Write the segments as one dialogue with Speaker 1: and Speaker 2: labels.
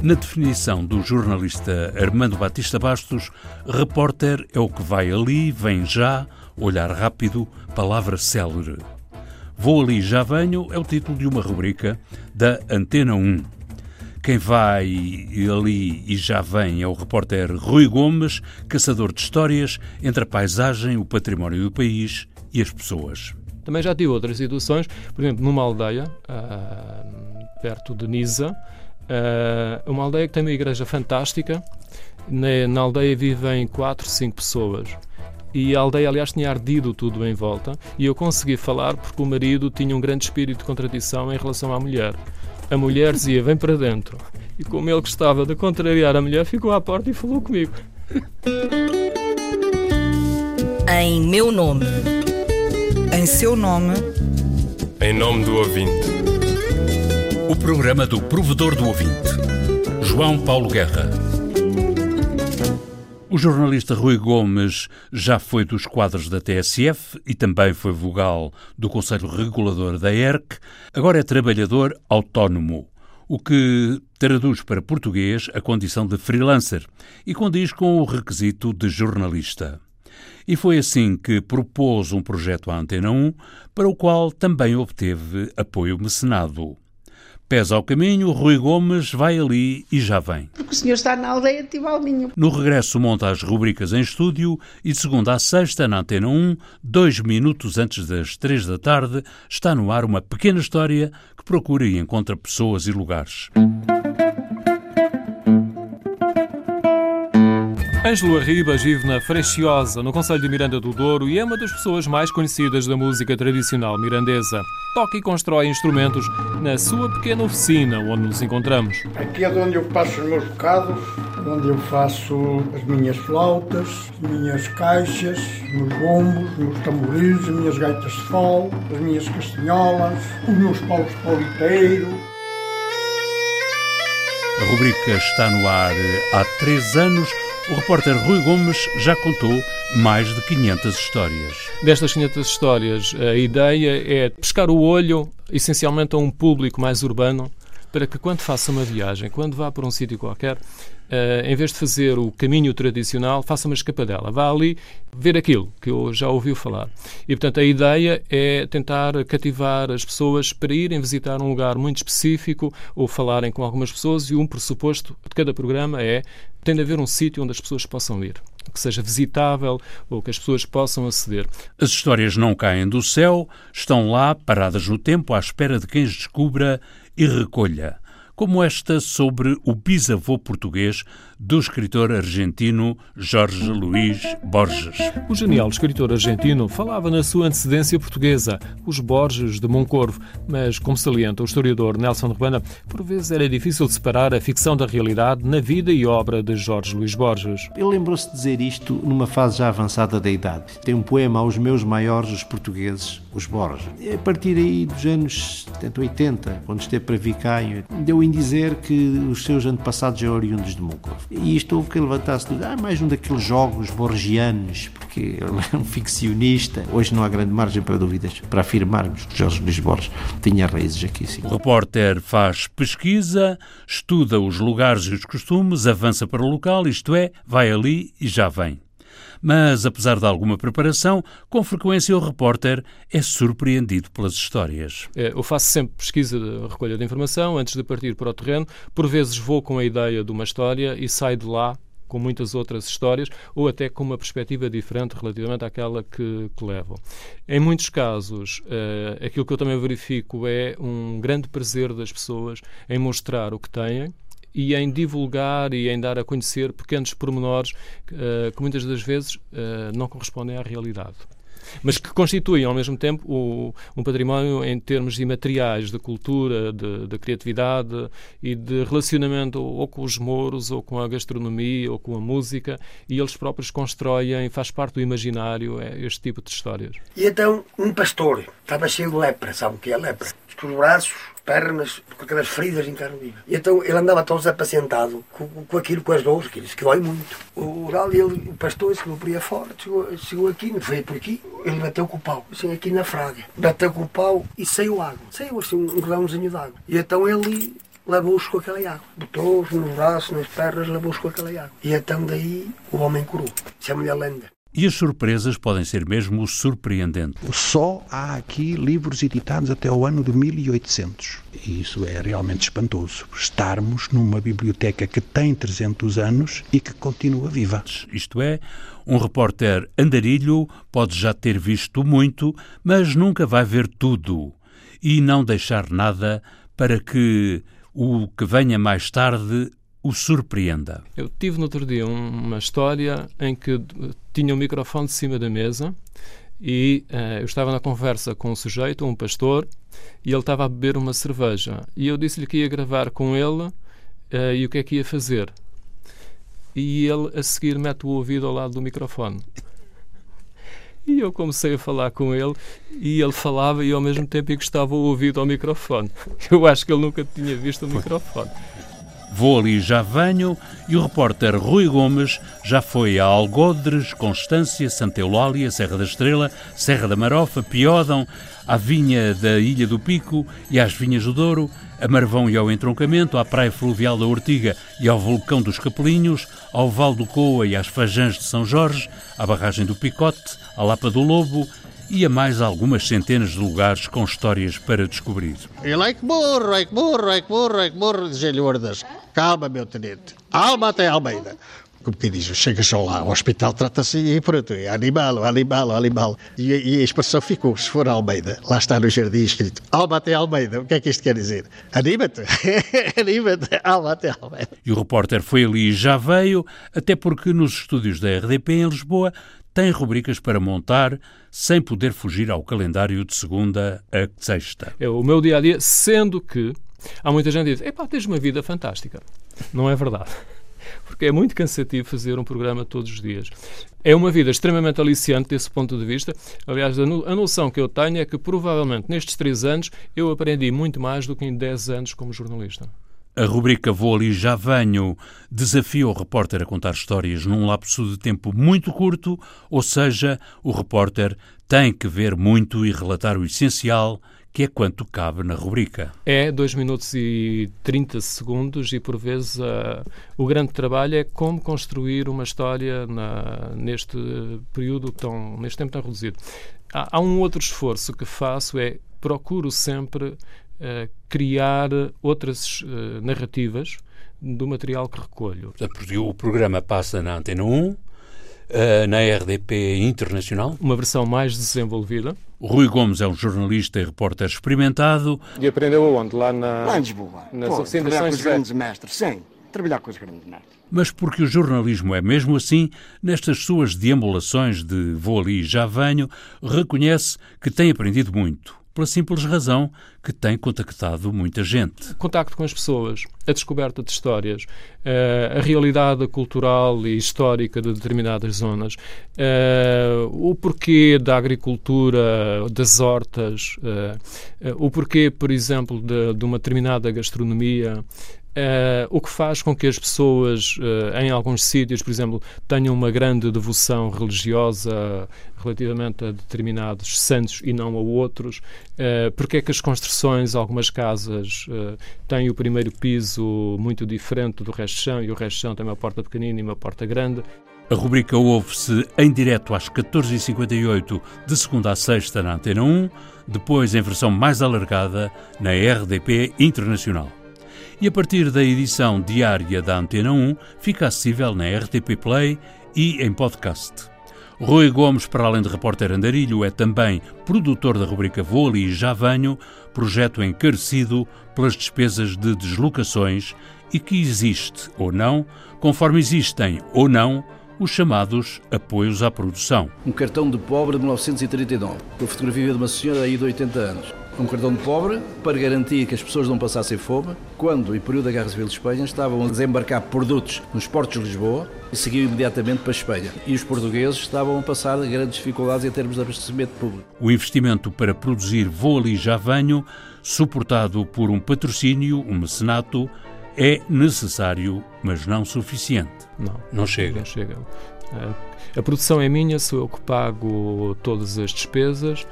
Speaker 1: Na definição do jornalista Armando Batista Bastos, repórter é o que vai ali, vem já, olhar rápido, palavra célere. Vou ali já venho é o título de uma rubrica da Antena 1. Quem vai ali e já vem é o repórter Rui Gomes, caçador de histórias entre a paisagem, o património do país e as pessoas.
Speaker 2: Também já tive outras situações, por exemplo, numa aldeia, uh, perto de Nisa, uh, uma aldeia que tem uma igreja fantástica. Na, na aldeia vivem 4, 5 pessoas e a aldeia, aliás, tinha ardido tudo em volta. E eu consegui falar porque o marido tinha um grande espírito de contradição em relação à mulher. A mulher dizia: Vem para dentro. E como ele gostava de contrariar a mulher, ficou à porta e falou comigo.
Speaker 3: Em meu nome. Em seu nome.
Speaker 4: Em nome do ouvinte.
Speaker 1: Programa do provedor do ouvinte. João Paulo Guerra. O jornalista Rui Gomes já foi dos quadros da TSF e também foi vogal do Conselho Regulador da ERC. Agora é trabalhador autónomo, o que traduz para português a condição de freelancer e condiz com o requisito de jornalista. E foi assim que propôs um projeto à Antena 1, para o qual também obteve apoio mecenado. Pés ao caminho, Rui Gomes vai ali e já vem.
Speaker 5: Porque o senhor está na aldeia de Tibalminho.
Speaker 1: No regresso monta as rubricas em estúdio e de segunda a sexta, na Antena 1, dois minutos antes das três da tarde, está no ar uma pequena história que procura e encontra pessoas e lugares.
Speaker 2: Ângelo Arribas vive na Freixiosa, no Conselho de Miranda do Douro, e é uma das pessoas mais conhecidas da música tradicional mirandesa. Toca e constrói instrumentos na sua pequena oficina, onde nos encontramos.
Speaker 6: Aqui é onde eu faço os meus bocados, onde eu faço as minhas flautas, as minhas caixas, os meus bombos, os meus tamboris, as minhas gaitas de fole, as minhas castanholas, os meus paus de politeiro.
Speaker 1: A rubrica está no ar há três anos o repórter Rui Gomes já contou mais de 500 histórias.
Speaker 2: Destas 500 histórias, a ideia é pescar o olho essencialmente a um público mais urbano para que quando faça uma viagem, quando vá para um sítio qualquer, Uh, em vez de fazer o caminho tradicional, faça uma escapadela. Vá ali ver aquilo que eu já ouviu falar. E, portanto, a ideia é tentar cativar as pessoas para irem visitar um lugar muito específico ou falarem com algumas pessoas. E um pressuposto de cada programa é tem de haver um sítio onde as pessoas possam ir que seja visitável ou que as pessoas possam aceder.
Speaker 1: As histórias não caem do céu, estão lá, paradas no tempo, à espera de quem as descubra e recolha como esta sobre o bisavô português do escritor argentino Jorge Luís Borges.
Speaker 2: O genial escritor argentino falava na sua antecedência portuguesa, os Borges de Moncorvo, mas, como salienta o historiador Nelson Urbana, por vezes era difícil separar a ficção da realidade na vida e obra de Jorge Luís Borges.
Speaker 7: Ele lembrou-se de dizer isto numa fase já avançada da idade. Tem um poema aos meus maiores, os portugueses, os Borges. A partir aí dos anos 70, 80, quando esteve para vir cá, deu em dizer que os seus antepassados eram oriundos de Moncorvo. E isto houve que levantasse tudo. Ah, mais um daqueles jogos borgianos, porque ele é um ficcionista. Hoje não há grande margem para dúvidas para afirmarmos que Jorge Luís Borges tinha raízes aqui. Sim.
Speaker 1: O repórter faz pesquisa, estuda os lugares e os costumes, avança para o local, isto é, vai ali e já vem mas, apesar de alguma preparação, com frequência o repórter é surpreendido pelas histórias.
Speaker 2: É, eu faço sempre pesquisa de recolha de informação antes de partir para o terreno. Por vezes vou com a ideia de uma história e saio de lá com muitas outras histórias ou até com uma perspectiva diferente relativamente àquela que, que levam. Em muitos casos, uh, aquilo que eu também verifico é um grande prazer das pessoas em mostrar o que têm, e em divulgar e em dar a conhecer pequenos pormenores uh, que muitas das vezes uh, não correspondem à realidade mas que constituem ao mesmo tempo o, um património em termos imateriais de cultura, de, de, criatividade e de relacionamento ou com os moros, ou com a gastronomia, ou com a música, e eles próprios constroem, faz parte do imaginário é, este tipo de histórias.
Speaker 6: E então um pastor estava cheio de lepra, sabe o que é lepra? Os braços pernas, com aquelas feridas em carne viva. E então ele andava tão desapacentado com, com aquilo, com as dores, que disse que dói muito. O oral, ele, o pastor, se não podia fora, chegou, chegou aqui, não foi por aqui, ele bateu com o pau, assim, aqui na fraga. Bateu com o pau e saiu água. Saiu assim um grãozinho de água. E então ele lavou-os com aquela água. Botou-os nos braços, nas pernas, lavou-os com aquela água. E então daí o homem curou. Chama-lhe a lenda.
Speaker 1: E as surpresas podem ser mesmo surpreendentes.
Speaker 8: Só há aqui livros editados até o ano de 1800. E isso é realmente espantoso. Estarmos numa biblioteca que tem 300 anos e que continua viva.
Speaker 1: Isto é, um repórter andarilho pode já ter visto muito, mas nunca vai ver tudo. E não deixar nada para que o que venha mais tarde o surpreenda.
Speaker 2: Eu tive no outro dia uma história em que tinha um microfone de cima da mesa e uh, eu estava na conversa com um sujeito, um pastor, e ele estava a beber uma cerveja. E eu disse-lhe que ia gravar com ele uh, e o que é que ia fazer. E ele, a seguir, mete o ouvido ao lado do microfone. E eu comecei a falar com ele e ele falava e ao mesmo tempo encostava o ouvido ao microfone. Eu acho que ele nunca tinha visto o microfone.
Speaker 1: Vou ali já venho. E o repórter Rui Gomes já foi a Algodres, Constância, Santa Eulália, Serra da Estrela, Serra da Marofa, Piódão, à vinha da Ilha do Pico e às vinhas do Douro, a Marvão e ao entroncamento, à Praia Fluvial da Ortiga e ao Vulcão dos Capelinhos, ao Val do Coa e às Fajãs de São Jorge, à Barragem do Picote, à Lapa do Lobo e a mais algumas centenas de lugares com histórias para descobrir.
Speaker 9: Eu like burro, like burro, like burro, like burro, dizia-lhe Ordas. Calma, meu tenente. Alma até Almeida. Como que diz, chega só lá, o hospital trata-se e pronto, é animal, animal, animal. E, e, a expressão ficou, se for Almeida, lá está no jardim escrito, alma até Almeida. O que é que isto quer dizer? Anima-te, anima-te, alma até Almeida.
Speaker 1: E o repórter foi ali e já veio, até porque nos estúdios da RDP em Lisboa tem rubricas para montar sem poder fugir ao calendário de segunda a sexta.
Speaker 2: É o meu dia a dia, sendo que há muita gente que diz: epá, tens uma vida fantástica. Não é verdade. Porque é muito cansativo fazer um programa todos os dias. É uma vida extremamente aliciante desse ponto de vista. Aliás, a noção que eu tenho é que provavelmente nestes três anos eu aprendi muito mais do que em dez anos como jornalista.
Speaker 1: A rubrica Vou ali já venho desafia o repórter a contar histórias num lapso de tempo muito curto, ou seja, o repórter tem que ver muito e relatar o essencial, que é quanto cabe na rubrica.
Speaker 2: É 2 minutos e 30 segundos e por vezes uh, o grande trabalho é como construir uma história na, neste período tão, neste tempo tão reduzido. Há, há um outro esforço que faço é procuro sempre uh, criar outras uh, narrativas do material que recolho.
Speaker 1: O programa passa na Antena 1, eh, na RDP Internacional.
Speaker 2: Uma versão mais desenvolvida.
Speaker 1: O Rui Gomes é um jornalista e repórter experimentado.
Speaker 10: E aprendeu aonde? Lá na...
Speaker 6: Lá em Lisboa.
Speaker 10: Nas
Speaker 6: Pô,
Speaker 10: oficinas
Speaker 6: trabalhar com os grandes mestres, sim. Trabalhar com os grandes mestres.
Speaker 1: Mas porque o jornalismo é mesmo assim, nestas suas deambulações de vou ali e já venho, reconhece que tem aprendido muito pela simples razão que tem contactado muita gente.
Speaker 2: Contacto com as pessoas, a descoberta de histórias, eh, a realidade cultural e histórica de determinadas zonas, eh, o porquê da agricultura, das hortas, eh, o porquê, por exemplo, de, de uma determinada gastronomia, Uh, o que faz com que as pessoas, uh, em alguns sítios, por exemplo, tenham uma grande devoção religiosa relativamente a determinados santos e não a outros. Uh, porque é que as construções, algumas casas, uh, têm o primeiro piso muito diferente do resto do chão e o resto do chão tem uma porta pequenina e uma porta grande.
Speaker 1: A rubrica ouve-se em direto às 14h58, de segunda a sexta na Antena 1, depois em versão mais alargada na RDP Internacional e a partir da edição diária da Antena 1 fica acessível na RTP Play e em podcast. Rui Gomes, para além de repórter andarilho, é também produtor da rubrica Vou e Já Venho, projeto encarecido pelas despesas de deslocações e que existe ou não, conforme existem ou não, os chamados apoios à produção.
Speaker 11: Um cartão de pobre de 1939, com a fotografia de uma senhora aí de 80 anos um cartão de pobre para garantir que as pessoas não passassem fome, quando, em período da Guerra Civil de Espanha, estavam a desembarcar produtos nos portos de Lisboa e seguiam imediatamente para a Espanha. E os portugueses estavam a passar grandes dificuldades em termos de abastecimento público.
Speaker 1: O investimento para produzir Vou Ali Já Venho, suportado por um patrocínio, um mecenato, é necessário, mas não suficiente.
Speaker 2: Não.
Speaker 1: Não chega.
Speaker 2: Não chega. A produção é minha, sou eu que pago todas as despesas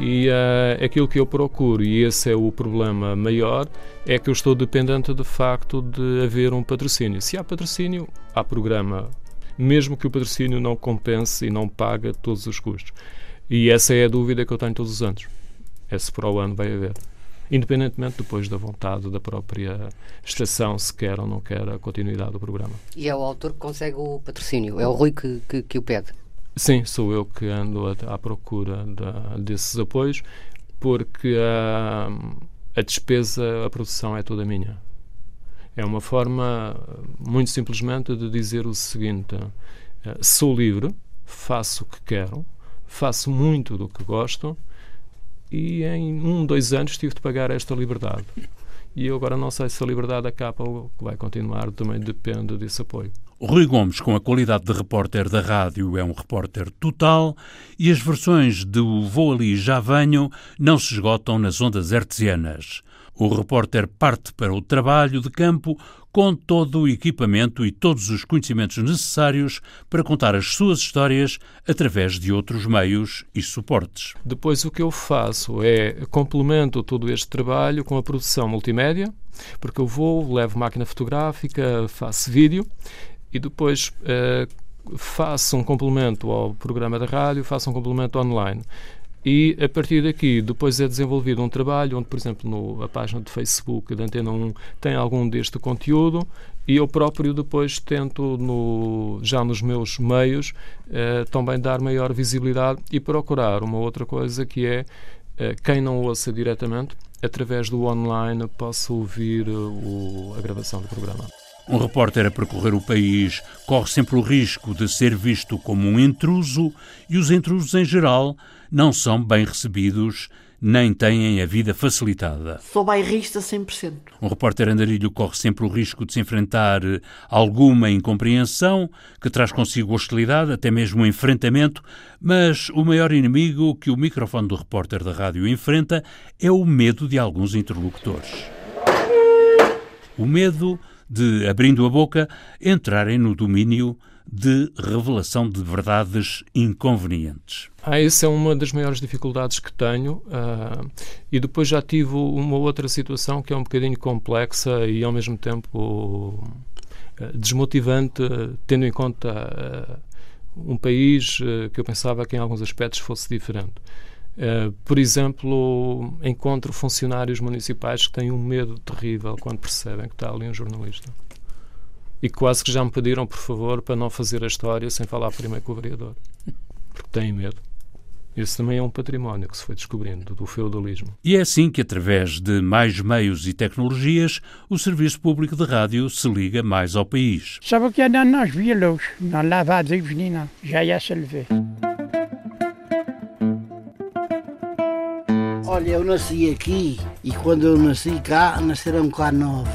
Speaker 2: E uh, aquilo que eu procuro, e esse é o problema maior, é que eu estou dependente de facto de haver um patrocínio. Se há patrocínio, há programa, mesmo que o patrocínio não compense e não pague todos os custos. E essa é a dúvida que eu tenho todos os anos. É se para o ano vai haver. Independentemente depois da vontade da própria estação, se quer ou não quer a continuidade do programa.
Speaker 10: E é o autor que consegue o patrocínio? É o Rui que, que, que o pede?
Speaker 2: Sim, sou eu que ando à procura de, desses apoios, porque a, a despesa, a produção é toda minha. É uma forma, muito simplesmente, de dizer o seguinte: eh, sou livre, faço o que quero, faço muito do que gosto e em um, dois anos tive de pagar esta liberdade. E eu agora não sei se a liberdade acaba ou vai continuar, também depende desse apoio.
Speaker 1: Rui Gomes, com a qualidade de repórter da rádio, é um repórter total e as versões do Vou Ali Já Venho não se esgotam nas ondas hertzianas. O repórter parte para o trabalho de campo com todo o equipamento e todos os conhecimentos necessários para contar as suas histórias através de outros meios e suportes.
Speaker 2: Depois o que eu faço é complemento todo este trabalho com a produção multimédia, porque eu vou, levo máquina fotográfica, faço vídeo e depois uh, faço um complemento ao programa da rádio, faço um complemento online. E a partir daqui, depois é desenvolvido um trabalho onde, por exemplo, no, a página de Facebook da Antena 1 tem algum deste conteúdo e eu próprio depois tento, no, já nos meus meios, eh, também dar maior visibilidade e procurar uma outra coisa que é eh, quem não ouça diretamente, através do online, possa ouvir o, a gravação do programa.
Speaker 1: Um repórter a percorrer o país corre sempre o risco de ser visto como um intruso e os intrusos, em geral, não são bem recebidos nem têm a vida facilitada.
Speaker 5: Sou bairrista 100%.
Speaker 1: Um repórter andarilho corre sempre o risco de se enfrentar alguma incompreensão que traz consigo hostilidade, até mesmo um enfrentamento, mas o maior inimigo que o microfone do repórter da rádio enfrenta é o medo de alguns interlocutores. O medo de, abrindo a boca, entrarem no domínio de revelação de verdades inconvenientes.
Speaker 2: Ah, essa é uma das maiores dificuldades que tenho. Uh, e depois já tive uma outra situação que é um bocadinho complexa e ao mesmo tempo uh, desmotivante, tendo em conta uh, um país que eu pensava que em alguns aspectos fosse diferente. Por exemplo, encontro funcionários municipais que têm um medo terrível quando percebem que está ali um jornalista e quase que já me pediram, por favor, para não fazer a história sem falar primeiro com o vereador, porque têm medo. Esse também é um património que se foi descobrindo do feudalismo.
Speaker 1: E é assim que, através de mais meios e tecnologias, o Serviço Público de Rádio se liga mais ao país.
Speaker 12: Sabe o que é dans nós villas, dans la vade menina, já ia se lever.
Speaker 13: Olha, eu nasci aqui e quando eu nasci cá, nasceram cá nove.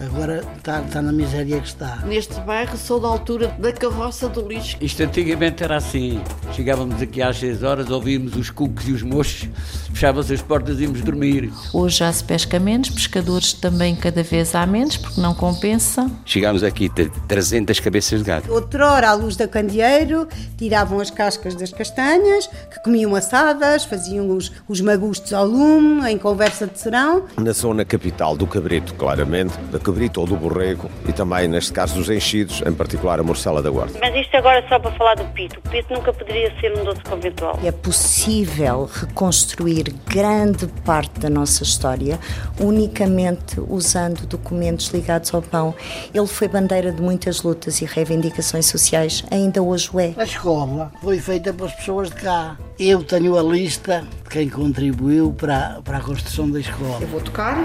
Speaker 13: Agora está, está na miséria que está.
Speaker 5: Neste bairro sou da altura da carroça do lixo.
Speaker 14: Isto antigamente era assim. Chegávamos aqui às 6 horas, ouvíamos os cucos e os mochos, fechavam-se as portas e íamos dormir.
Speaker 15: Hoje já se pesca menos, pescadores também cada vez há menos, porque não compensa.
Speaker 16: Chegámos aqui 300 cabeças de gado.
Speaker 17: Outrora, à luz da candeeiro, tiravam as cascas das castanhas, que comiam assadas, faziam os, os magustos ao lume, em conversa de serão.
Speaker 18: Na zona capital do Cabrito, claramente, da cabrito ou do borrego e também, neste caso, dos enchidos, em particular a morcela da guarda.
Speaker 19: Mas isto agora é só para falar do pito. O pito nunca poderia ser um doce conventual.
Speaker 20: É possível reconstruir grande parte da nossa história unicamente usando documentos ligados ao pão. Ele foi bandeira de muitas lutas e reivindicações sociais, ainda hoje o é.
Speaker 13: A escola foi feita pelas pessoas de cá. Eu tenho a lista de quem contribuiu para, para a construção da escola.
Speaker 5: Eu vou tocar.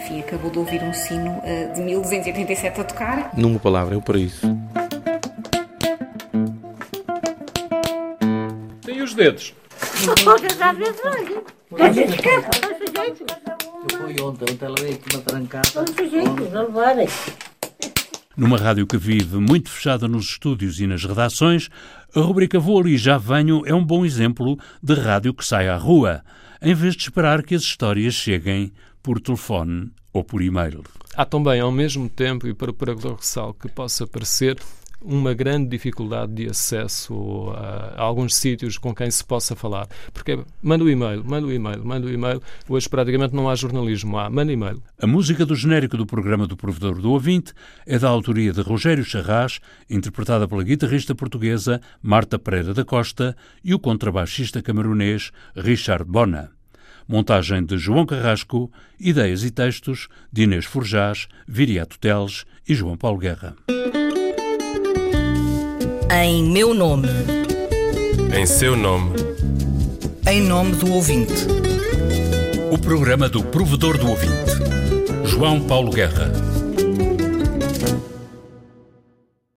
Speaker 21: Enfim, acabou de ouvir um sino uh, de 1287 a tocar.
Speaker 16: Numa palavra, é o paraíso.
Speaker 2: Tem os dedos.
Speaker 13: Eu fui ontem, ontem levei aqui uma trancada.
Speaker 1: Numa rádio que vive muito fechada nos estúdios e nas redações, a rubrica Vou Ali Já Venho é um bom exemplo de rádio que sai à rua, em vez de esperar que as histórias cheguem por telefone ou por e-mail.
Speaker 2: Há também, ao mesmo tempo, e para o paradoxal que possa parecer, uma grande dificuldade de acesso a, a alguns sítios com quem se possa falar. Porque manda o e-mail, manda o e-mail, manda o e-mail. Hoje praticamente não há jornalismo, há manda e-mail.
Speaker 1: A música do genérico do programa do Provedor do Ouvinte é da autoria de Rogério Charras, interpretada pela guitarrista portuguesa Marta Pereira da Costa e o contrabaixista camerunês Richard Bona. Montagem de João Carrasco, ideias e textos de Inês Forjás, Viriato Teles e João Paulo Guerra.
Speaker 22: Em meu nome.
Speaker 4: Em seu nome.
Speaker 22: Em nome do ouvinte.
Speaker 1: O programa do Provedor do Ouvinte. João Paulo Guerra.